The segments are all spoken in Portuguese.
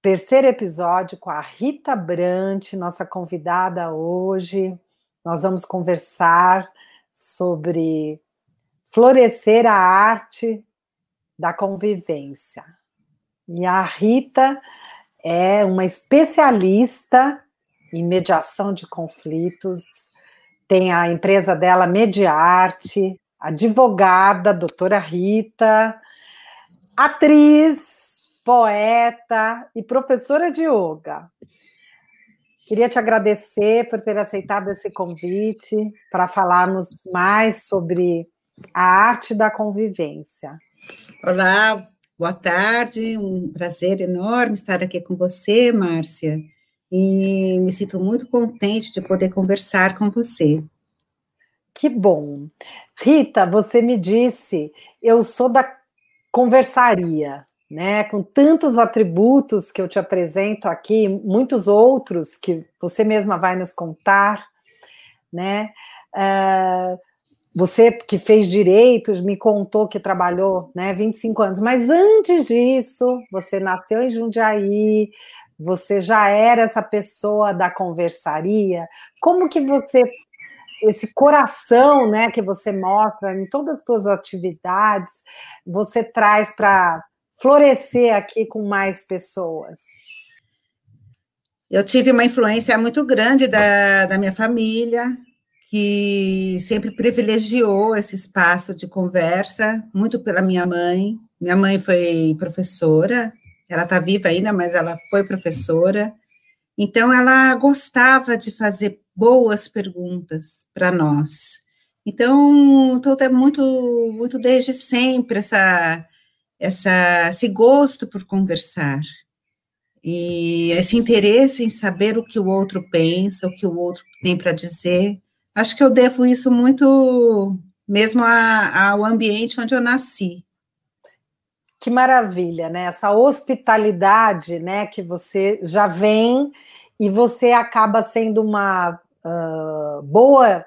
terceiro episódio com a Rita Brant, nossa convidada hoje. Nós vamos conversar sobre florescer a arte da convivência. E a Rita é uma especialista em mediação de conflitos, tem a empresa dela Mediarte, advogada, doutora Rita, atriz, poeta e professora de yoga. Queria te agradecer por ter aceitado esse convite para falarmos mais sobre a arte da convivência. Olá, boa tarde, um prazer enorme estar aqui com você, Márcia, e me sinto muito contente de poder conversar com você. Que bom. Rita, você me disse, eu sou da conversaria, né? Com tantos atributos que eu te apresento aqui, muitos outros que você mesma vai nos contar, né? Uh, você que fez direitos me contou que trabalhou, né, 25 anos, mas antes disso, você nasceu em Jundiaí, você já era essa pessoa da conversaria. Como que você esse coração, né, que você mostra em todas as suas atividades, você traz para florescer aqui com mais pessoas? Eu tive uma influência muito grande da, da minha família, que sempre privilegiou esse espaço de conversa, muito pela minha mãe. Minha mãe foi professora, ela está viva ainda, mas ela foi professora. Então, ela gostava de fazer boas perguntas para nós. Então, então é muito, muito desde sempre essa, essa, esse gosto por conversar e esse interesse em saber o que o outro pensa, o que o outro tem para dizer. Acho que eu devo isso muito mesmo a, ao ambiente onde eu nasci. Que maravilha, né? Essa hospitalidade, né, que você já vem e você acaba sendo uma uh, boa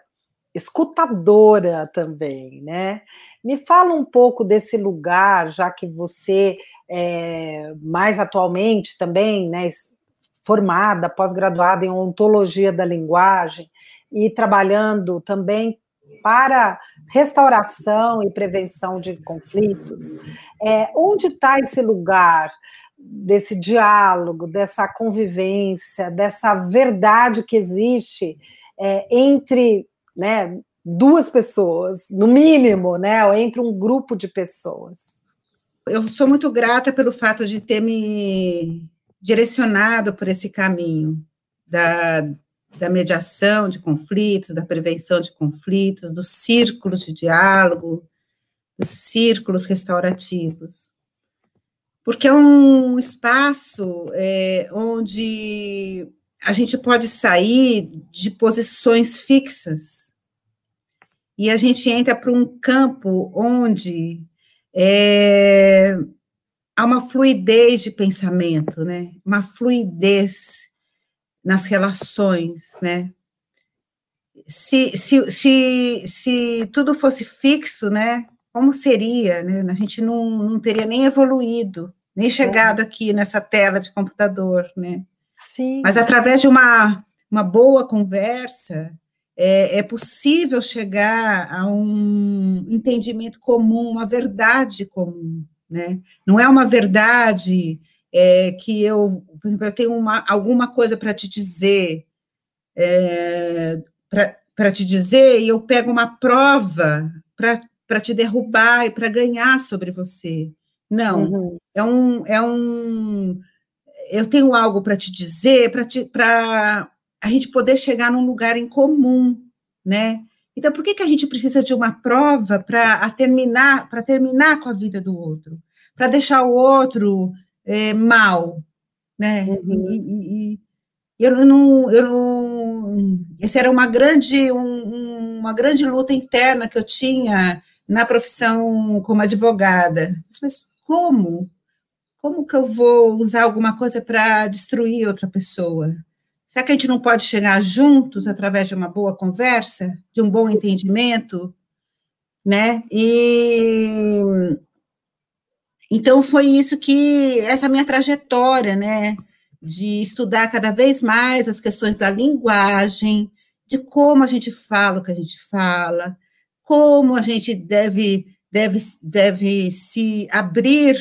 escutadora também, né? Me fala um pouco desse lugar, já que você é mais atualmente também, né, formada, pós-graduada em ontologia da linguagem e trabalhando também para restauração e prevenção de conflitos. É, onde está esse lugar desse diálogo, dessa convivência, dessa verdade que existe é, entre né, duas pessoas, no mínimo, né, ou entre um grupo de pessoas. Eu sou muito grata pelo fato de ter me direcionado por esse caminho da, da mediação de conflitos, da prevenção de conflitos, dos círculos de diálogo, dos círculos restaurativos porque é um espaço é, onde a gente pode sair de posições fixas e a gente entra para um campo onde é, há uma fluidez de pensamento, né? Uma fluidez nas relações, né? Se, se, se, se tudo fosse fixo, né? como seria, né? A gente não, não teria nem evoluído, nem chegado aqui nessa tela de computador, né? Sim. Mas através de uma, uma boa conversa, é, é possível chegar a um entendimento comum, uma verdade comum, né? Não é uma verdade é, que eu, por exemplo, eu tenho uma, alguma coisa para te dizer, é, para te dizer, e eu pego uma prova para te derrubar e para ganhar sobre você. Não, uhum. é um é um eu tenho algo para te dizer, para a gente poder chegar num lugar em comum, né? Então, por que, que a gente precisa de uma prova para terminar, para terminar com a vida do outro, para deixar o outro é, mal, né? Uhum. E, e, eu não, eu não, essa era uma grande, um, uma grande luta interna que eu tinha na profissão como advogada. Mas como? Como que eu vou usar alguma coisa para destruir outra pessoa? Será que a gente não pode chegar juntos através de uma boa conversa, de um bom entendimento, né? E, então foi isso que essa minha trajetória, né, de estudar cada vez mais as questões da linguagem, de como a gente fala o que a gente fala, como a gente deve deve deve se abrir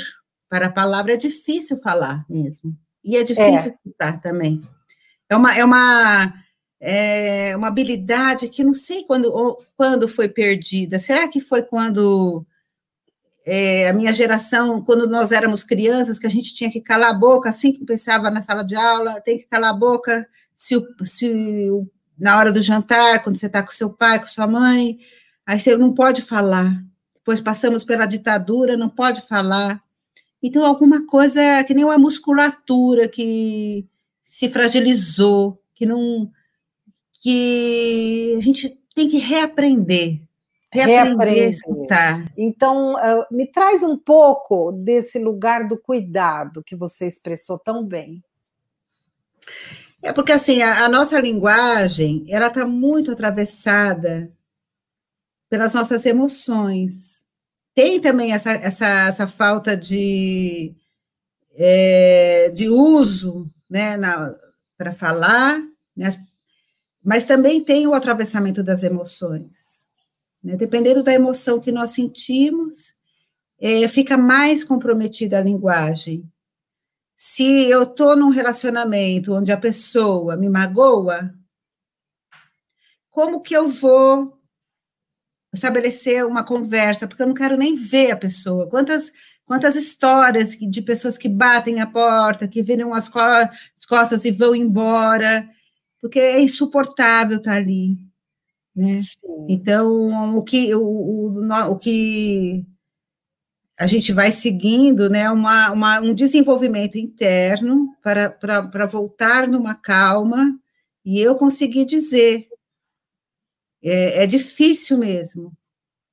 para a palavra. É difícil falar mesmo e é difícil é. escutar também. É uma é uma é uma habilidade que não sei quando, quando foi perdida. Será que foi quando é, a minha geração, quando nós éramos crianças, que a gente tinha que calar a boca, assim que pensava na sala de aula, tem que calar a boca se, o, se o, na hora do jantar, quando você está com seu pai, com sua mãe, aí você não pode falar. Depois passamos pela ditadura, não pode falar. Então, alguma coisa que nem uma musculatura que se fragilizou, que não que a gente tem que reaprender, reaprender a escutar. Então, uh, me traz um pouco desse lugar do cuidado que você expressou tão bem. É porque assim a, a nossa linguagem ela está muito atravessada pelas nossas emoções. Tem também essa, essa, essa falta de, é, de uso né, para falar, né, mas também tem o atravessamento das emoções. Né? Dependendo da emoção que nós sentimos, é, fica mais comprometida a linguagem. Se eu estou num relacionamento onde a pessoa me magoa, como que eu vou estabelecer uma conversa? Porque eu não quero nem ver a pessoa. Quantas quantas histórias de pessoas que batem a porta, que viram as, co as costas e vão embora, porque é insuportável estar ali. Né? Então, o que, o, o, o que a gente vai seguindo né, uma, uma, um desenvolvimento interno para, para, para voltar numa calma, e eu consegui dizer. É, é difícil mesmo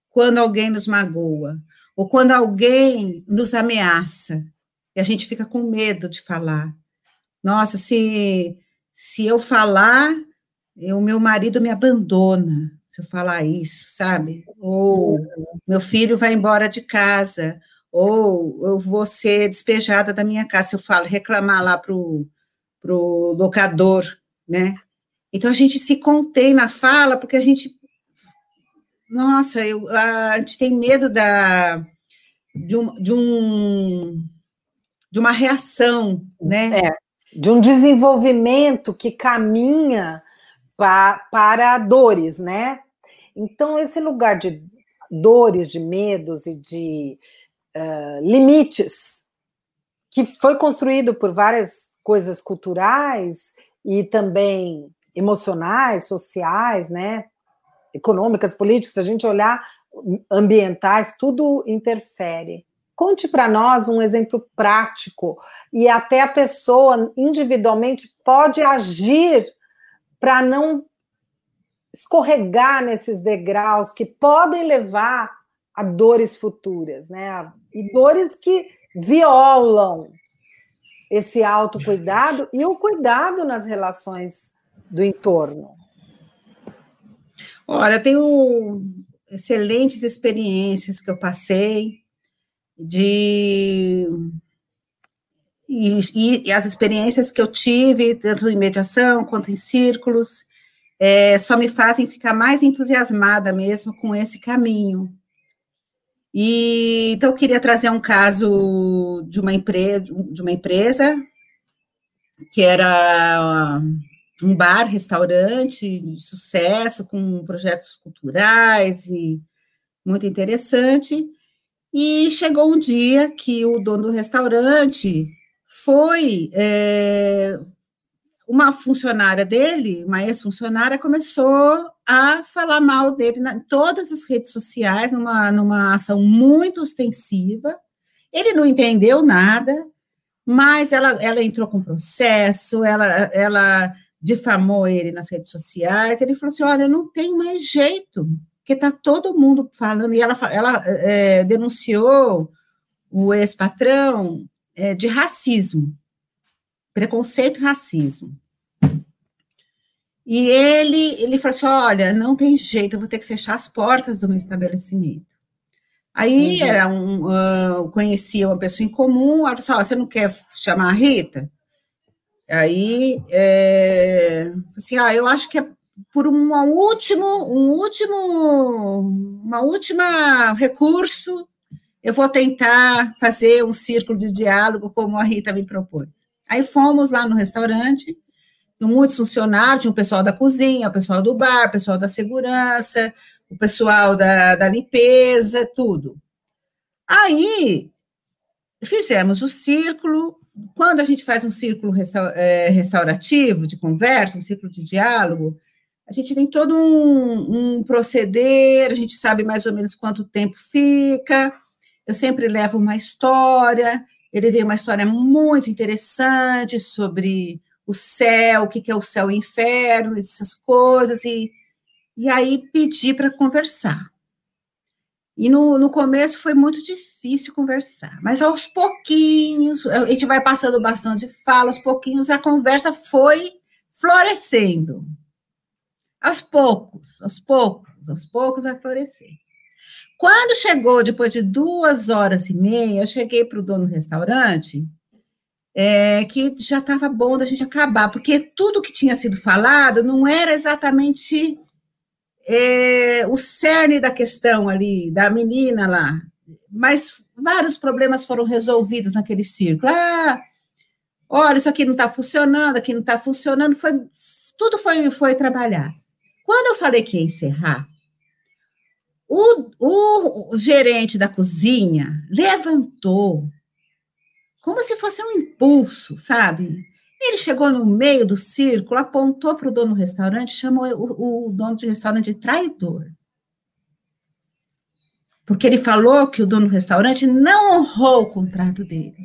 quando alguém nos magoa, ou quando alguém nos ameaça, e a gente fica com medo de falar. Nossa, se se eu falar, o meu marido me abandona, se eu falar isso, sabe? Ou meu filho vai embora de casa, ou eu vou ser despejada da minha casa, se eu falo, reclamar lá pro, pro locador, né? Então a gente se contém na fala, porque a gente, nossa, eu, a gente tem medo da, de, um, de, um, de uma reação, né? É de um desenvolvimento que caminha pa, para dores, né? Então, esse lugar de dores, de medos e de uh, limites, que foi construído por várias coisas culturais e também emocionais, sociais, né? Econômicas, políticas, se a gente olhar ambientais, tudo interfere. Conte para nós um exemplo prático e até a pessoa individualmente pode agir para não escorregar nesses degraus que podem levar a dores futuras, né? E dores que violam esse autocuidado e o cuidado nas relações do entorno. Olha, tenho excelentes experiências que eu passei de e, e, as experiências que eu tive, tanto em mediação quanto em círculos, é, só me fazem ficar mais entusiasmada mesmo com esse caminho. E então eu queria trazer um caso de uma empresa, de uma empresa que era um bar, restaurante de sucesso, com projetos culturais e muito interessante. E chegou um dia que o dono do restaurante foi. É, uma funcionária dele, uma ex-funcionária, começou a falar mal dele em todas as redes sociais, numa, numa ação muito ostensiva. Ele não entendeu nada, mas ela, ela entrou com processo, ela, ela difamou ele nas redes sociais. Ele falou assim: olha, não tem mais jeito porque está todo mundo falando, e ela, ela é, denunciou o ex-patrão é, de racismo, preconceito e racismo. E ele, ele falou assim: olha, não tem jeito, eu vou ter que fechar as portas do meu estabelecimento. Aí uhum. era um, uh, conhecia uma pessoa em comum, ela falou assim, você não quer chamar a Rita? Aí, é, assim, ah, eu acho que é por um último, um último, uma última recurso, eu vou tentar fazer um círculo de diálogo como a Rita me propôs. Aí fomos lá no restaurante, muitos funcionários, tinha o pessoal da cozinha, o pessoal do bar, o pessoal da segurança, o pessoal da, da limpeza, tudo. Aí fizemos o círculo. Quando a gente faz um círculo é, restaurativo de conversa, um círculo de diálogo, a gente tem todo um, um proceder, a gente sabe mais ou menos quanto tempo fica. Eu sempre levo uma história. Ele veio uma história muito interessante sobre o céu, o que é o céu e o inferno, essas coisas, e, e aí pedi para conversar. E no, no começo foi muito difícil conversar, mas aos pouquinhos, a gente vai passando bastante fala, aos pouquinhos a conversa foi florescendo. Aos poucos, aos poucos, aos poucos vai florescer. Quando chegou, depois de duas horas e meia, eu cheguei para o dono do restaurante é, que já estava bom da gente acabar, porque tudo que tinha sido falado não era exatamente é, o cerne da questão ali, da menina lá, mas vários problemas foram resolvidos naquele círculo. Ah, olha, isso aqui não está funcionando, aqui não está funcionando, foi, tudo foi, foi trabalhar. Quando eu falei que ia encerrar, o, o gerente da cozinha levantou como se fosse um impulso, sabe? Ele chegou no meio do círculo, apontou para o dono do restaurante, chamou o, o dono do restaurante de traidor. Porque ele falou que o dono do restaurante não honrou o contrato dele.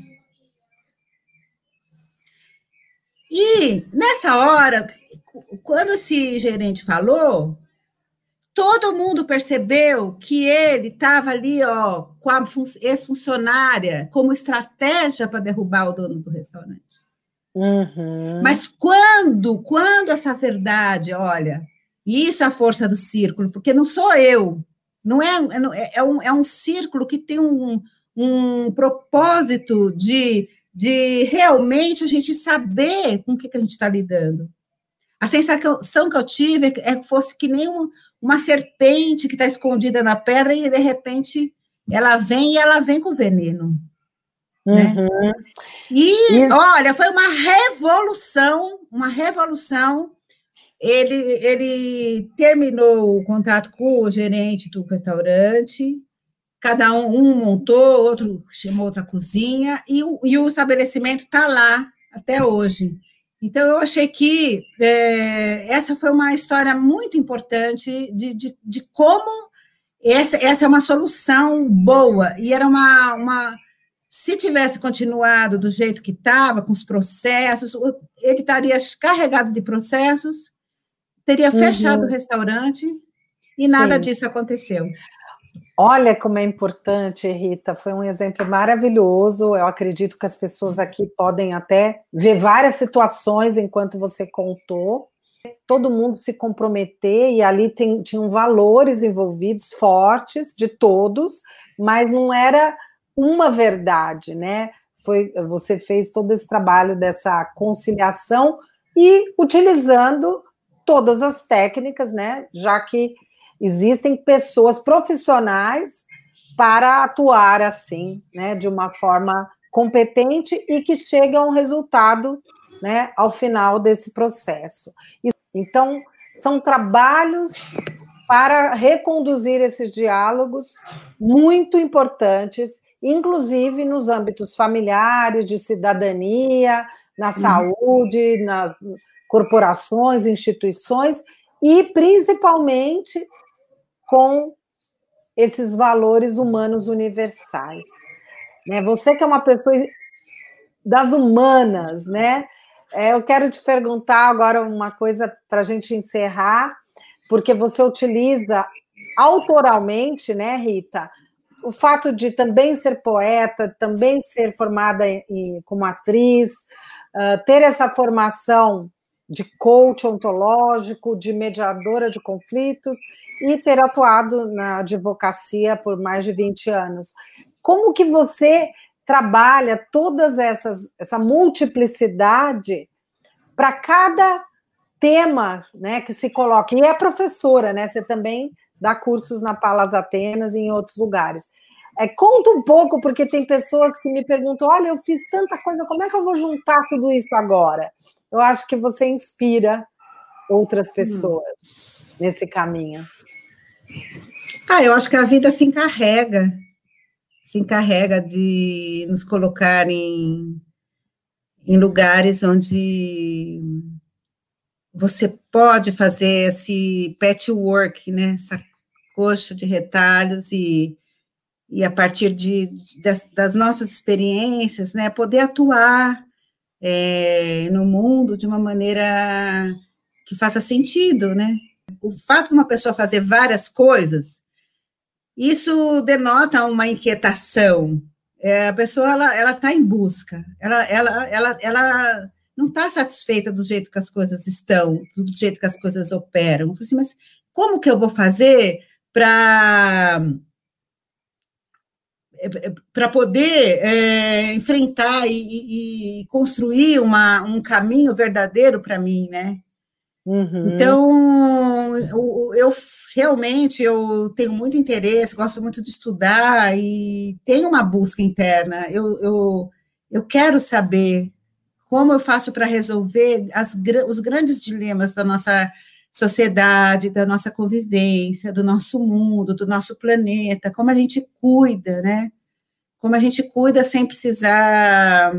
E nessa hora, quando esse gerente falou, todo mundo percebeu que ele estava ali, ó, com a ex-funcionária, como estratégia para derrubar o dono do restaurante. Uhum. Mas quando, quando essa verdade, olha, isso é a força do círculo, porque não sou eu, não é, é, é, um, é um círculo que tem um, um propósito de, de realmente a gente saber com o que, que a gente está lidando. A sensação que eu tive é que fosse que nem um, uma serpente que está escondida na pedra e de repente ela vem e ela vem com veneno. Né? Uhum. E, e, olha, foi uma revolução, uma revolução. Ele, ele terminou o contato com o gerente do restaurante, cada um, um montou, outro chamou outra cozinha, e o, e o estabelecimento está lá até hoje. Então, eu achei que é, essa foi uma história muito importante de, de, de como essa, essa é uma solução boa, e era uma, uma. Se tivesse continuado do jeito que estava, com os processos, ele estaria carregado de processos, teria uhum. fechado o restaurante, e Sim. nada disso aconteceu. Olha como é importante, Rita, foi um exemplo maravilhoso. Eu acredito que as pessoas aqui podem até ver várias situações enquanto você contou. Todo mundo se comprometer, e ali tem, tinham valores envolvidos fortes de todos, mas não era uma verdade, né? Foi, você fez todo esse trabalho dessa conciliação e utilizando todas as técnicas, né? Já que Existem pessoas profissionais para atuar assim, né, de uma forma competente e que chegue a um resultado, né, ao final desse processo. Então, são trabalhos para reconduzir esses diálogos muito importantes, inclusive nos âmbitos familiares, de cidadania, na uhum. saúde, nas corporações, instituições e principalmente com esses valores humanos universais. Né? Você que é uma pessoa das humanas, né? É, eu quero te perguntar agora uma coisa para a gente encerrar, porque você utiliza autoralmente, né, Rita, o fato de também ser poeta, também ser formada em, como atriz, uh, ter essa formação de coach ontológico, de mediadora de conflitos e ter atuado na advocacia por mais de 20 anos. Como que você trabalha todas essas essa multiplicidade para cada tema, né, que se coloca. E é professora, né? Você também dá cursos na Palas Atenas e em outros lugares. É, conta um pouco, porque tem pessoas que me perguntam: olha, eu fiz tanta coisa, como é que eu vou juntar tudo isso agora? Eu acho que você inspira outras hum. pessoas hum. nesse caminho. Ah, eu acho que a vida se encarrega, se encarrega de nos colocar em, em lugares onde você pode fazer esse patchwork, né? Essa coxa de retalhos e, e a partir de, de das, nossas experiências, né? Poder atuar é, no mundo de uma maneira que faça sentido, né? O fato de uma pessoa fazer várias coisas, isso denota uma inquietação. É, a pessoa ela ela está em busca, ela ela ela ela não está satisfeita do jeito que as coisas estão, do jeito que as coisas operam. Eu falei assim, mas como que eu vou fazer para para poder é, enfrentar e, e, construir uma, um caminho verdadeiro para mim, né? Uhum. Então, eu, eu, realmente eu tenho muito interesse, gosto muito de estudar e tenho uma busca interna. Eu, eu, eu quero saber como eu faço para resolver as, os grandes dilemas da nossa sociedade, da nossa convivência, do nosso mundo, do nosso planeta, como a gente cuida, né? Como a gente cuida sem precisar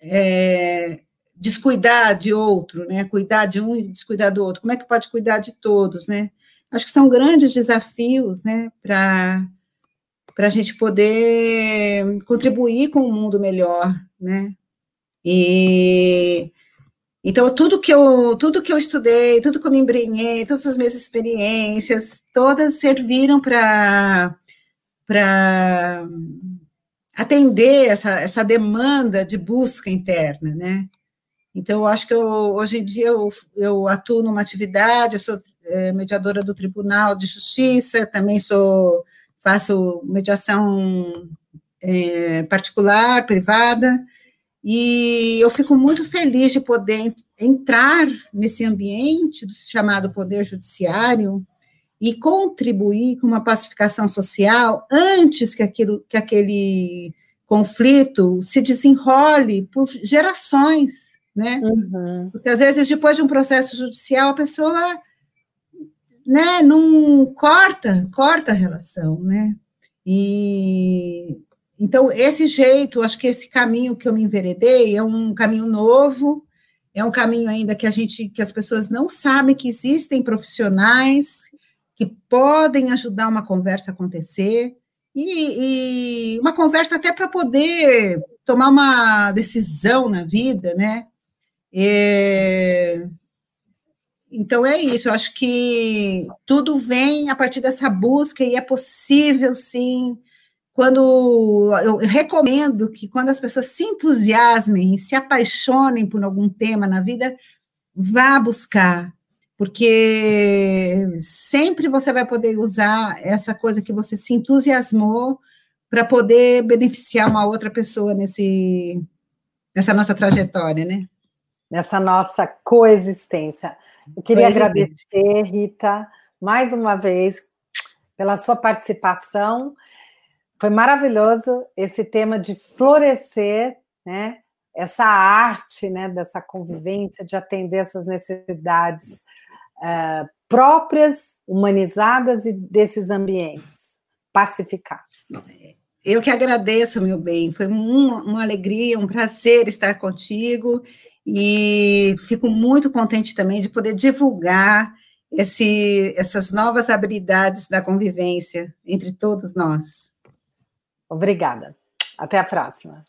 é, descuidar de outro, né? Cuidar de um e descuidar do outro. Como é que pode cuidar de todos, né? Acho que são grandes desafios, né? Para para a gente poder contribuir com um mundo melhor, né? E então tudo que eu tudo que eu estudei, tudo que eu me embrenhei, todas as minhas experiências, todas serviram para para atender essa, essa demanda de busca interna, né? Então, eu acho que eu, hoje em dia eu, eu atuo numa atividade, eu sou é, mediadora do Tribunal de Justiça, também sou faço mediação é, particular, privada, e eu fico muito feliz de poder entrar nesse ambiente do chamado poder judiciário e contribuir com uma pacificação social antes que aquilo que aquele conflito se desenrole por gerações, né? Uhum. Porque às vezes depois de um processo judicial a pessoa né, não corta, corta a relação, né? E então, esse jeito, acho que esse caminho que eu me enveredei é um caminho novo, é um caminho ainda que a gente, que as pessoas não sabem que existem profissionais que podem ajudar uma conversa a acontecer, e, e uma conversa até para poder tomar uma decisão na vida, né? É, então é isso, eu acho que tudo vem a partir dessa busca e é possível sim quando eu recomendo que quando as pessoas se entusiasmem se apaixonem por algum tema na vida, vá buscar, porque sempre você vai poder usar essa coisa que você se entusiasmou para poder beneficiar uma outra pessoa nesse nessa nossa trajetória, né? Nessa nossa coexistência. Eu queria agradecer, Rita, mais uma vez pela sua participação foi maravilhoso esse tema de florescer, né? Essa arte, né? Dessa convivência, de atender essas necessidades uh, próprias, humanizadas e desses ambientes pacificados. Eu que agradeço, meu bem. Foi uma, uma alegria, um prazer estar contigo e fico muito contente também de poder divulgar esse, essas novas habilidades da convivência entre todos nós. Obrigada. Até a próxima.